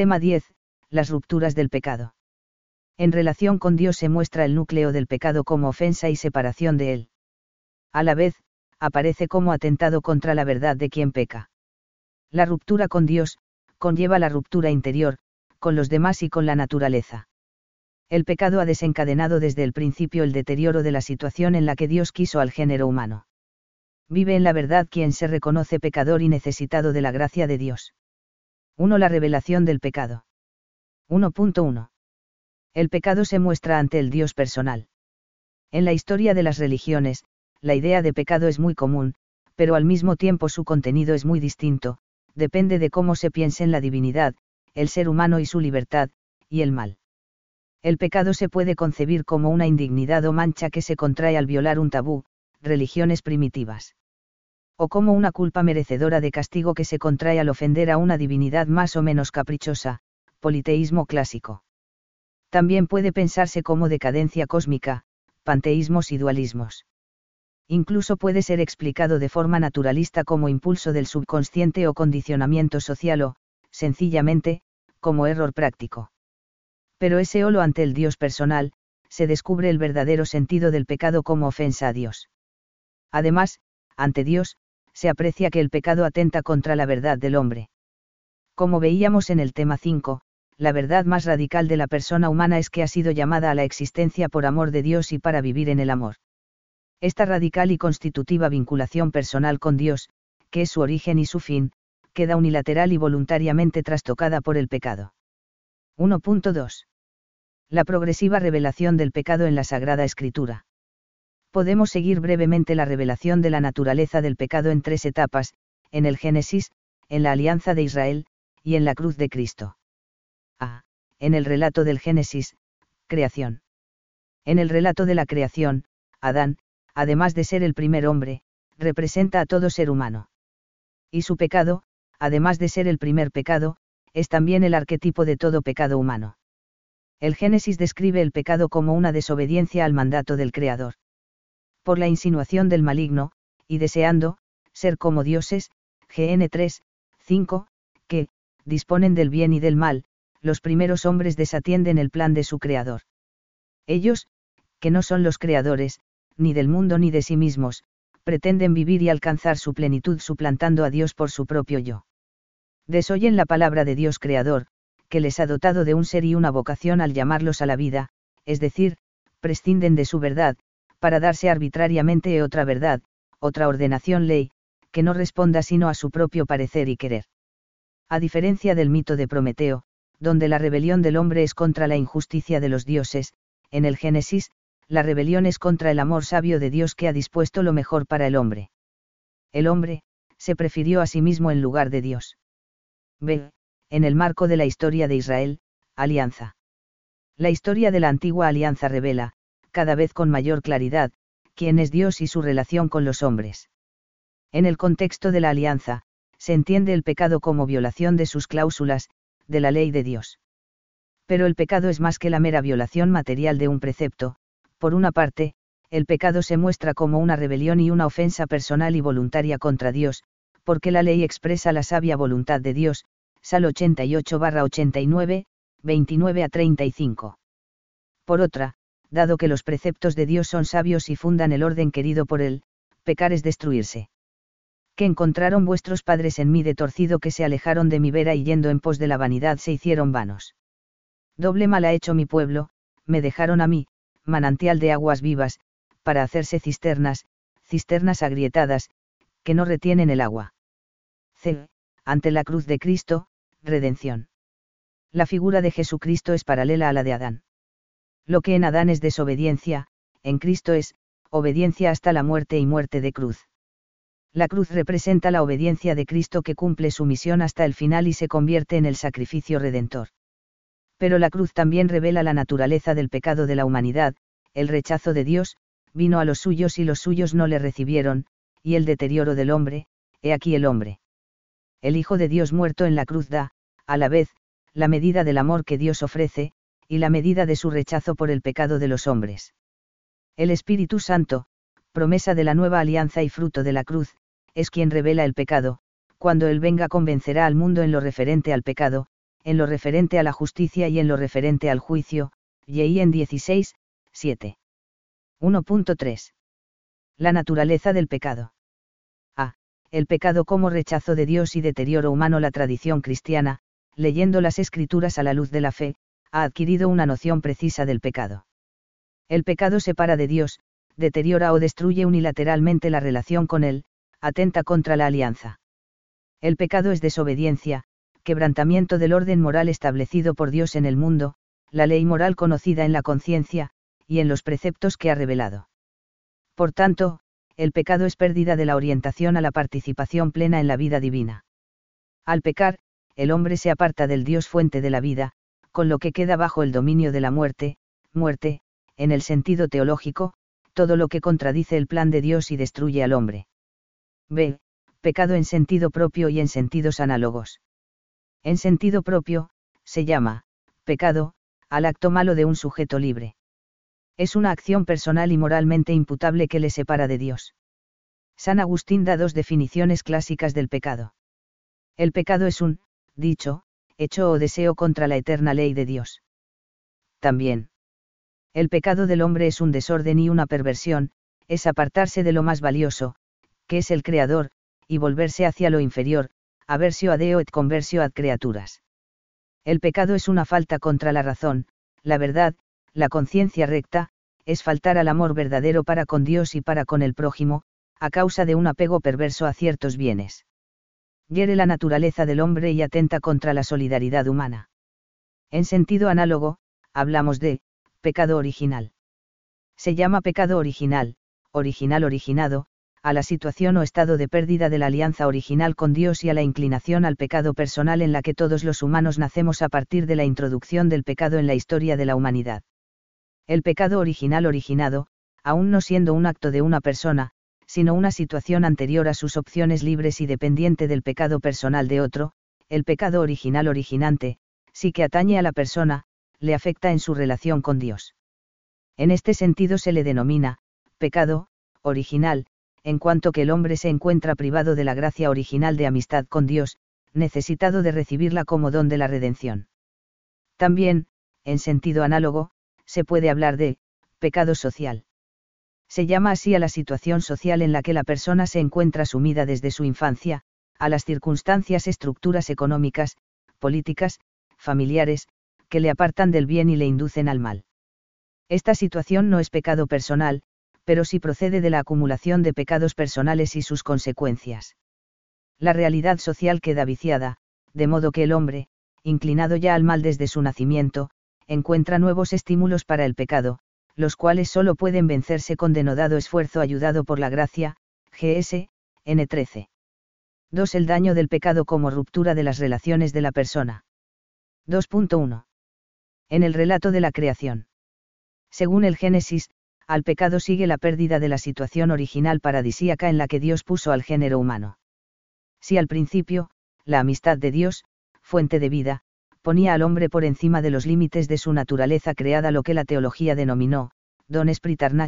Tema 10. Las rupturas del pecado. En relación con Dios se muestra el núcleo del pecado como ofensa y separación de él. A la vez, aparece como atentado contra la verdad de quien peca. La ruptura con Dios, conlleva la ruptura interior, con los demás y con la naturaleza. El pecado ha desencadenado desde el principio el deterioro de la situación en la que Dios quiso al género humano. Vive en la verdad quien se reconoce pecador y necesitado de la gracia de Dios. 1. La revelación del pecado. 1.1. El pecado se muestra ante el Dios personal. En la historia de las religiones, la idea de pecado es muy común, pero al mismo tiempo su contenido es muy distinto, depende de cómo se piense en la divinidad, el ser humano y su libertad, y el mal. El pecado se puede concebir como una indignidad o mancha que se contrae al violar un tabú, religiones primitivas o como una culpa merecedora de castigo que se contrae al ofender a una divinidad más o menos caprichosa, politeísmo clásico. También puede pensarse como decadencia cósmica, panteísmos y dualismos. Incluso puede ser explicado de forma naturalista como impulso del subconsciente o condicionamiento social o, sencillamente, como error práctico. Pero ese olo ante el Dios personal, se descubre el verdadero sentido del pecado como ofensa a Dios. Además, ante Dios, se aprecia que el pecado atenta contra la verdad del hombre. Como veíamos en el tema 5, la verdad más radical de la persona humana es que ha sido llamada a la existencia por amor de Dios y para vivir en el amor. Esta radical y constitutiva vinculación personal con Dios, que es su origen y su fin, queda unilateral y voluntariamente trastocada por el pecado. 1.2. La progresiva revelación del pecado en la Sagrada Escritura podemos seguir brevemente la revelación de la naturaleza del pecado en tres etapas, en el Génesis, en la alianza de Israel, y en la cruz de Cristo. A. En el relato del Génesis, creación. En el relato de la creación, Adán, además de ser el primer hombre, representa a todo ser humano. Y su pecado, además de ser el primer pecado, es también el arquetipo de todo pecado humano. El Génesis describe el pecado como una desobediencia al mandato del Creador por la insinuación del maligno, y deseando, ser como dioses, GN 3, 5, que, disponen del bien y del mal, los primeros hombres desatienden el plan de su creador. Ellos, que no son los creadores, ni del mundo ni de sí mismos, pretenden vivir y alcanzar su plenitud suplantando a Dios por su propio yo. Desoyen la palabra de Dios creador, que les ha dotado de un ser y una vocación al llamarlos a la vida, es decir, prescinden de su verdad, para darse arbitrariamente otra verdad, otra ordenación ley, que no responda sino a su propio parecer y querer. A diferencia del mito de Prometeo, donde la rebelión del hombre es contra la injusticia de los dioses, en el Génesis, la rebelión es contra el amor sabio de Dios que ha dispuesto lo mejor para el hombre. El hombre, se prefirió a sí mismo en lugar de Dios. B. En el marco de la historia de Israel, alianza. La historia de la antigua alianza revela, cada vez con mayor claridad, quién es Dios y su relación con los hombres. En el contexto de la alianza, se entiende el pecado como violación de sus cláusulas, de la ley de Dios. Pero el pecado es más que la mera violación material de un precepto, por una parte, el pecado se muestra como una rebelión y una ofensa personal y voluntaria contra Dios, porque la ley expresa la sabia voluntad de Dios, Sal 88-89, 29 a 35. Por otra, dado que los preceptos de Dios son sabios y fundan el orden querido por él, pecar es destruirse. Que encontraron vuestros padres en mí de torcido que se alejaron de mi vera y yendo en pos de la vanidad se hicieron vanos. Doble mal ha hecho mi pueblo, me dejaron a mí, manantial de aguas vivas, para hacerse cisternas, cisternas agrietadas, que no retienen el agua. C. Ante la cruz de Cristo, redención. La figura de Jesucristo es paralela a la de Adán. Lo que en Adán es desobediencia, en Cristo es, obediencia hasta la muerte y muerte de cruz. La cruz representa la obediencia de Cristo que cumple su misión hasta el final y se convierte en el sacrificio redentor. Pero la cruz también revela la naturaleza del pecado de la humanidad, el rechazo de Dios, vino a los suyos y los suyos no le recibieron, y el deterioro del hombre, he aquí el hombre. El Hijo de Dios muerto en la cruz da, a la vez, la medida del amor que Dios ofrece, y la medida de su rechazo por el pecado de los hombres. El Espíritu Santo, promesa de la nueva alianza y fruto de la cruz, es quien revela el pecado, cuando Él venga convencerá al mundo en lo referente al pecado, en lo referente a la justicia y en lo referente al juicio, y en 16, 7. 1.3. La naturaleza del pecado. A. El pecado como rechazo de Dios y deterioro humano. La tradición cristiana, leyendo las escrituras a la luz de la fe, ha adquirido una noción precisa del pecado. El pecado separa de Dios, deteriora o destruye unilateralmente la relación con Él, atenta contra la alianza. El pecado es desobediencia, quebrantamiento del orden moral establecido por Dios en el mundo, la ley moral conocida en la conciencia, y en los preceptos que ha revelado. Por tanto, el pecado es pérdida de la orientación a la participación plena en la vida divina. Al pecar, el hombre se aparta del Dios fuente de la vida, con lo que queda bajo el dominio de la muerte, muerte, en el sentido teológico, todo lo que contradice el plan de Dios y destruye al hombre. B. Pecado en sentido propio y en sentidos análogos. En sentido propio, se llama, pecado, al acto malo de un sujeto libre es una acción personal y moralmente imputable que le separa de Dios. San Agustín da dos definiciones clásicas del pecado. El pecado es un, dicho, hecho o deseo contra la eterna ley de Dios. También. El pecado del hombre es un desorden y una perversión, es apartarse de lo más valioso, que es el Creador, y volverse hacia lo inferior, aversio a Deo et conversio ad creaturas. El pecado es una falta contra la razón, la verdad, la conciencia recta, es faltar al amor verdadero para con Dios y para con el prójimo, a causa de un apego perverso a ciertos bienes. Hiere la naturaleza del hombre y atenta contra la solidaridad humana. En sentido análogo, hablamos de, pecado original. Se llama pecado original, original originado, a la situación o estado de pérdida de la alianza original con Dios y a la inclinación al pecado personal en la que todos los humanos nacemos a partir de la introducción del pecado en la historia de la humanidad. El pecado original originado, aún no siendo un acto de una persona, sino una situación anterior a sus opciones libres y dependiente del pecado personal de otro, el pecado original originante, sí que atañe a la persona, le afecta en su relación con Dios. En este sentido se le denomina, pecado, original, en cuanto que el hombre se encuentra privado de la gracia original de amistad con Dios, necesitado de recibirla como don de la redención. También, en sentido análogo, se puede hablar de, pecado social. Se llama así a la situación social en la que la persona se encuentra sumida desde su infancia, a las circunstancias, estructuras económicas, políticas, familiares, que le apartan del bien y le inducen al mal. Esta situación no es pecado personal, pero sí procede de la acumulación de pecados personales y sus consecuencias. La realidad social queda viciada, de modo que el hombre, inclinado ya al mal desde su nacimiento, encuentra nuevos estímulos para el pecado, los cuales solo pueden vencerse con denodado esfuerzo ayudado por la gracia, GS, N13. 2. El daño del pecado como ruptura de las relaciones de la persona. 2.1. En el relato de la creación. Según el Génesis, al pecado sigue la pérdida de la situación original paradisíaca en la que Dios puso al género humano. Si al principio, la amistad de Dios, fuente de vida, ponía al hombre por encima de los límites de su naturaleza creada lo que la teología denominó, don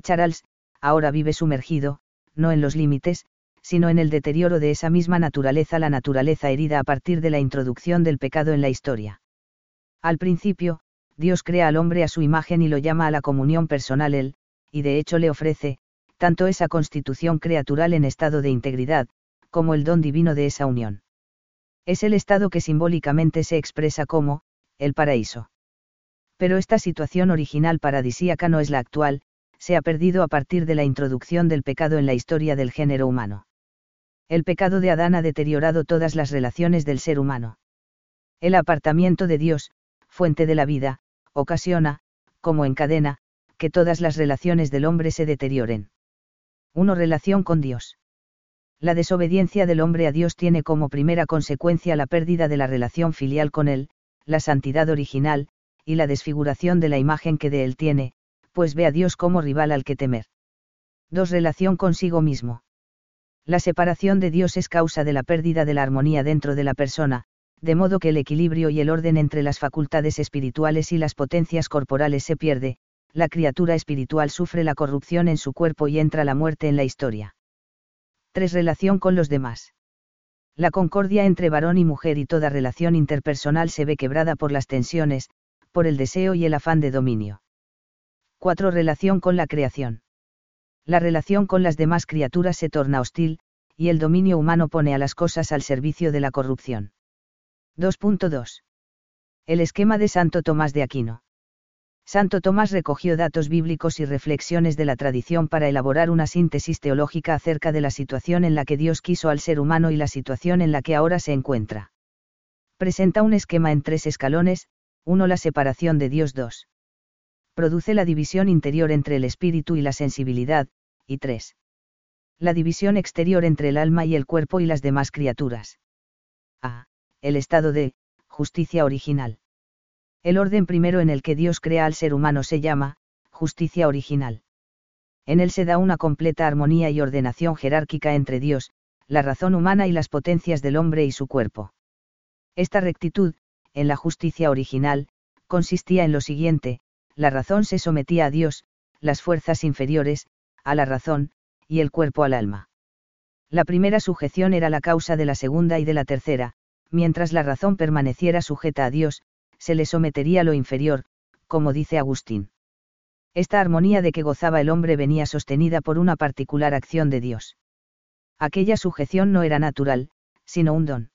Charles, ahora vive sumergido, no en los límites, sino en el deterioro de esa misma naturaleza, la naturaleza herida a partir de la introducción del pecado en la historia. Al principio, Dios crea al hombre a su imagen y lo llama a la comunión personal él, y de hecho le ofrece, tanto esa constitución creatural en estado de integridad, como el don divino de esa unión. Es el estado que simbólicamente se expresa como, el paraíso. Pero esta situación original paradisíaca no es la actual, se ha perdido a partir de la introducción del pecado en la historia del género humano. El pecado de Adán ha deteriorado todas las relaciones del ser humano. El apartamiento de Dios, fuente de la vida, ocasiona, como en cadena, que todas las relaciones del hombre se deterioren. 1. Relación con Dios la desobediencia del hombre a Dios tiene como primera consecuencia la pérdida de la relación filial con Él, la santidad original, y la desfiguración de la imagen que de Él tiene, pues ve a Dios como rival al que temer. 2. Relación consigo mismo. La separación de Dios es causa de la pérdida de la armonía dentro de la persona, de modo que el equilibrio y el orden entre las facultades espirituales y las potencias corporales se pierde, la criatura espiritual sufre la corrupción en su cuerpo y entra la muerte en la historia. 3. Relación con los demás. La concordia entre varón y mujer y toda relación interpersonal se ve quebrada por las tensiones, por el deseo y el afán de dominio. 4. Relación con la creación. La relación con las demás criaturas se torna hostil, y el dominio humano pone a las cosas al servicio de la corrupción. 2.2. El esquema de Santo Tomás de Aquino. Santo Tomás recogió datos bíblicos y reflexiones de la tradición para elaborar una síntesis teológica acerca de la situación en la que Dios quiso al ser humano y la situación en la que ahora se encuentra. Presenta un esquema en tres escalones, 1. La separación de Dios 2. Produce la división interior entre el espíritu y la sensibilidad, y 3. La división exterior entre el alma y el cuerpo y las demás criaturas. A. El estado de justicia original. El orden primero en el que Dios crea al ser humano se llama, justicia original. En él se da una completa armonía y ordenación jerárquica entre Dios, la razón humana y las potencias del hombre y su cuerpo. Esta rectitud, en la justicia original, consistía en lo siguiente, la razón se sometía a Dios, las fuerzas inferiores, a la razón, y el cuerpo al alma. La primera sujeción era la causa de la segunda y de la tercera, mientras la razón permaneciera sujeta a Dios, se le sometería lo inferior, como dice Agustín. Esta armonía de que gozaba el hombre venía sostenida por una particular acción de Dios. Aquella sujeción no era natural, sino un don.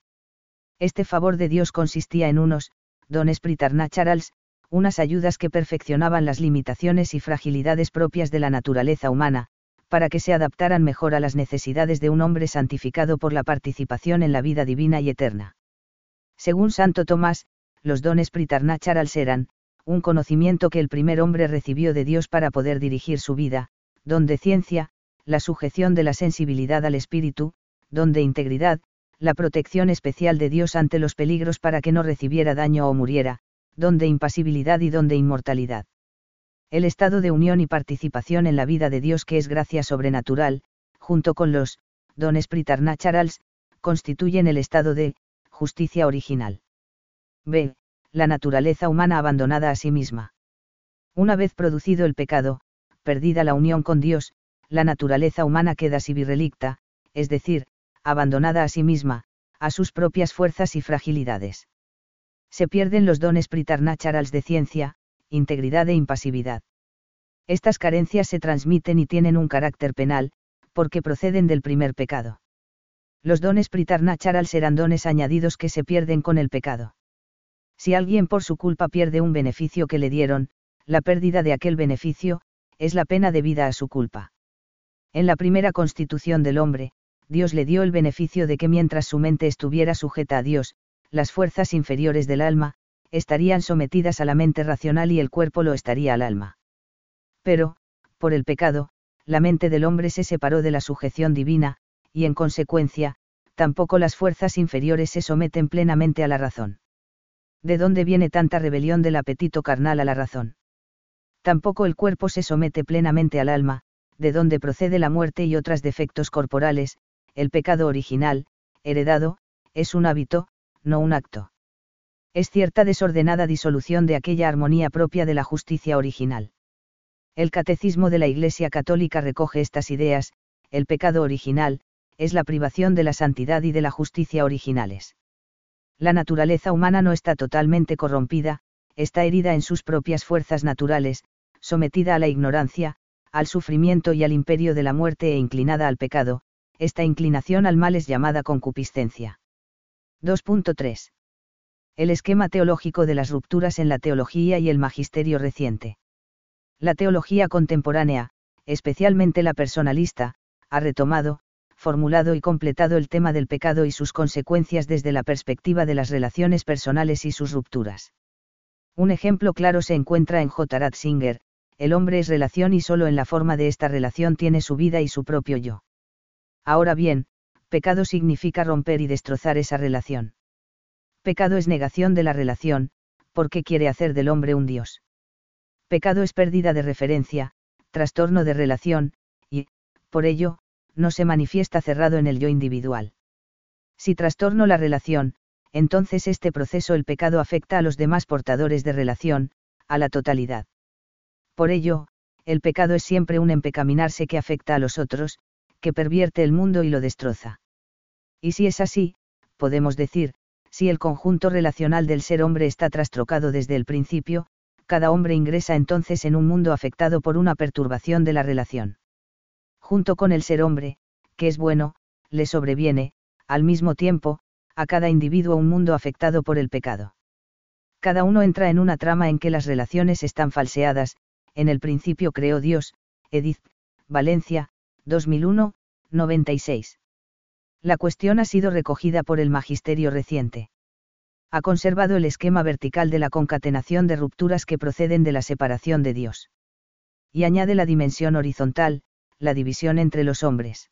Este favor de Dios consistía en unos, dones pritarnacharals, unas ayudas que perfeccionaban las limitaciones y fragilidades propias de la naturaleza humana, para que se adaptaran mejor a las necesidades de un hombre santificado por la participación en la vida divina y eterna. Según Santo Tomás, los dones pritarnacharals eran, un conocimiento que el primer hombre recibió de Dios para poder dirigir su vida, don de ciencia, la sujeción de la sensibilidad al espíritu, don de integridad, la protección especial de Dios ante los peligros para que no recibiera daño o muriera, don de impasibilidad y don de inmortalidad. El estado de unión y participación en la vida de Dios que es gracia sobrenatural, junto con los dones pritarnacharals, constituyen el estado de justicia original. B. La naturaleza humana abandonada a sí misma. Una vez producido el pecado, perdida la unión con Dios, la naturaleza humana queda sibirelicta, es decir, abandonada a sí misma, a sus propias fuerzas y fragilidades. Se pierden los dones pritarnacharals de ciencia, integridad e impasividad. Estas carencias se transmiten y tienen un carácter penal, porque proceden del primer pecado. Los dones pritarnacharals serán dones añadidos que se pierden con el pecado. Si alguien por su culpa pierde un beneficio que le dieron, la pérdida de aquel beneficio, es la pena debida a su culpa. En la primera constitución del hombre, Dios le dio el beneficio de que mientras su mente estuviera sujeta a Dios, las fuerzas inferiores del alma, estarían sometidas a la mente racional y el cuerpo lo estaría al alma. Pero, por el pecado, la mente del hombre se separó de la sujeción divina, y en consecuencia, tampoco las fuerzas inferiores se someten plenamente a la razón. ¿De dónde viene tanta rebelión del apetito carnal a la razón? Tampoco el cuerpo se somete plenamente al alma, de dónde procede la muerte y otros defectos corporales, el pecado original, heredado, es un hábito, no un acto. Es cierta desordenada disolución de aquella armonía propia de la justicia original. El catecismo de la Iglesia Católica recoge estas ideas, el pecado original, es la privación de la santidad y de la justicia originales la naturaleza humana no está totalmente corrompida, está herida en sus propias fuerzas naturales, sometida a la ignorancia, al sufrimiento y al imperio de la muerte e inclinada al pecado, esta inclinación al mal es llamada concupiscencia. 2.3. El esquema teológico de las rupturas en la teología y el magisterio reciente. La teología contemporánea, especialmente la personalista, ha retomado, formulado y completado el tema del pecado y sus consecuencias desde la perspectiva de las relaciones personales y sus rupturas. Un ejemplo claro se encuentra en J. Ratzinger, el hombre es relación y solo en la forma de esta relación tiene su vida y su propio yo. Ahora bien, pecado significa romper y destrozar esa relación. Pecado es negación de la relación, porque quiere hacer del hombre un Dios. Pecado es pérdida de referencia, trastorno de relación, y, por ello, no se manifiesta cerrado en el yo individual. Si trastorno la relación, entonces este proceso el pecado afecta a los demás portadores de relación, a la totalidad. Por ello, el pecado es siempre un empecaminarse que afecta a los otros, que pervierte el mundo y lo destroza. Y si es así, podemos decir, si el conjunto relacional del ser hombre está trastrocado desde el principio, cada hombre ingresa entonces en un mundo afectado por una perturbación de la relación. Junto con el ser hombre, que es bueno, le sobreviene, al mismo tiempo, a cada individuo un mundo afectado por el pecado. Cada uno entra en una trama en que las relaciones están falseadas, en el principio creó Dios, Edith, Valencia, 2001, 96. La cuestión ha sido recogida por el magisterio reciente. Ha conservado el esquema vertical de la concatenación de rupturas que proceden de la separación de Dios. Y añade la dimensión horizontal, la división entre los hombres.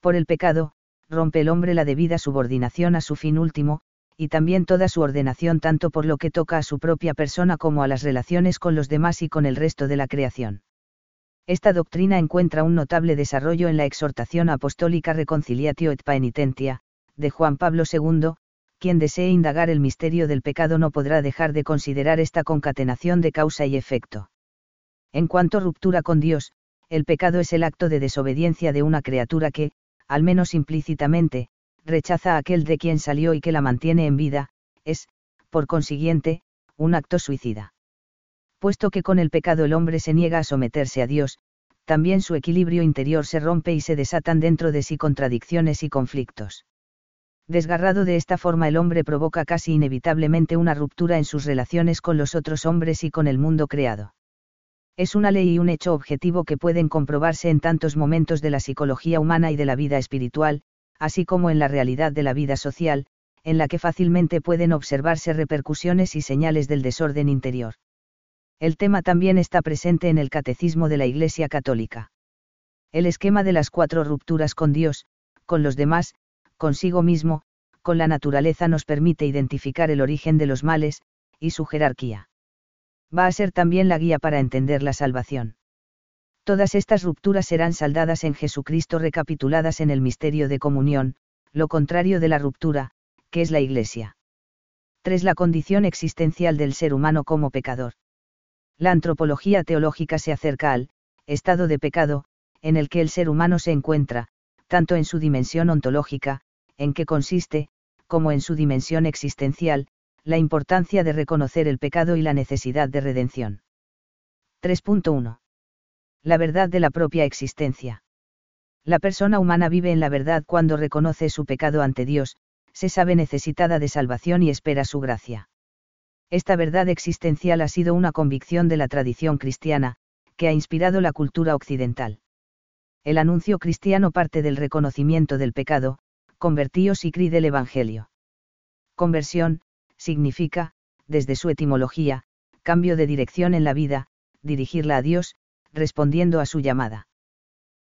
Por el pecado, rompe el hombre la debida subordinación a su fin último, y también toda su ordenación tanto por lo que toca a su propia persona como a las relaciones con los demás y con el resto de la creación. Esta doctrina encuentra un notable desarrollo en la exhortación apostólica Reconciliatio et Paenitentia, de Juan Pablo II, quien desee indagar el misterio del pecado no podrá dejar de considerar esta concatenación de causa y efecto. En cuanto a ruptura con Dios, el pecado es el acto de desobediencia de una criatura que, al menos implícitamente, rechaza a aquel de quien salió y que la mantiene en vida, es, por consiguiente, un acto suicida puesto que con el pecado el hombre se niega a someterse a Dios, también su equilibrio interior se rompe y se desatan dentro de sí contradicciones y conflictos. Desgarrado de esta forma el hombre provoca casi inevitablemente una ruptura en sus relaciones con los otros hombres y con el mundo creado. Es una ley y un hecho objetivo que pueden comprobarse en tantos momentos de la psicología humana y de la vida espiritual, así como en la realidad de la vida social, en la que fácilmente pueden observarse repercusiones y señales del desorden interior. El tema también está presente en el Catecismo de la Iglesia Católica. El esquema de las cuatro rupturas con Dios, con los demás, consigo mismo, con la naturaleza nos permite identificar el origen de los males, y su jerarquía. Va a ser también la guía para entender la salvación. Todas estas rupturas serán saldadas en Jesucristo recapituladas en el misterio de comunión, lo contrario de la ruptura, que es la Iglesia. 3. La condición existencial del ser humano como pecador. La antropología teológica se acerca al estado de pecado, en el que el ser humano se encuentra, tanto en su dimensión ontológica, en que consiste, como en su dimensión existencial, la importancia de reconocer el pecado y la necesidad de redención. 3.1. La verdad de la propia existencia. La persona humana vive en la verdad cuando reconoce su pecado ante Dios, se sabe necesitada de salvación y espera su gracia. Esta verdad existencial ha sido una convicción de la tradición cristiana, que ha inspirado la cultura occidental. El anuncio cristiano parte del reconocimiento del pecado, convertíos y cri del Evangelio. Conversión, significa, desde su etimología, cambio de dirección en la vida, dirigirla a Dios, respondiendo a su llamada.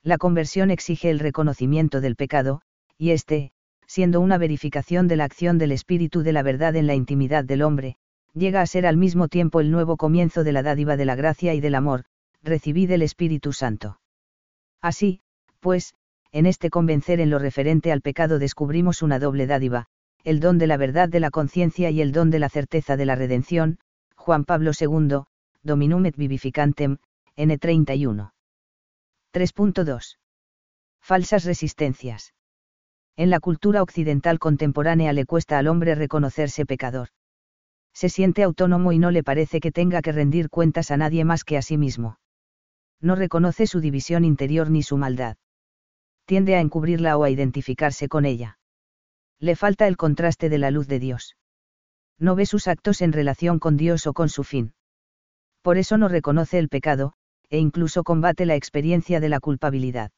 La conversión exige el reconocimiento del pecado, y éste, siendo una verificación de la acción del Espíritu de la verdad en la intimidad del hombre, llega a ser al mismo tiempo el nuevo comienzo de la dádiva de la gracia y del amor, recibid el Espíritu Santo. Así, pues, en este convencer en lo referente al pecado descubrimos una doble dádiva, el don de la verdad de la conciencia y el don de la certeza de la redención, Juan Pablo II, Dominum et Vivificantem, N31. 3.2. Falsas resistencias. En la cultura occidental contemporánea le cuesta al hombre reconocerse pecador se siente autónomo y no le parece que tenga que rendir cuentas a nadie más que a sí mismo. No reconoce su división interior ni su maldad. Tiende a encubrirla o a identificarse con ella. Le falta el contraste de la luz de Dios. No ve sus actos en relación con Dios o con su fin. Por eso no reconoce el pecado, e incluso combate la experiencia de la culpabilidad.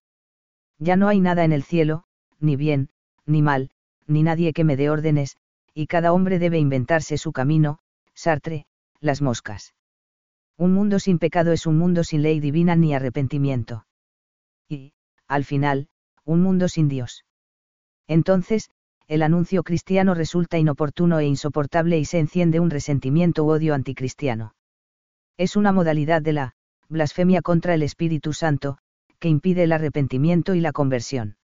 Ya no hay nada en el cielo, ni bien, ni mal, ni nadie que me dé órdenes, y cada hombre debe inventarse su camino, Sartre, las moscas. Un mundo sin pecado es un mundo sin ley divina ni arrepentimiento. Y, al final, un mundo sin Dios. Entonces, el anuncio cristiano resulta inoportuno e insoportable y se enciende un resentimiento u odio anticristiano. Es una modalidad de la blasfemia contra el Espíritu Santo, que impide el arrepentimiento y la conversión.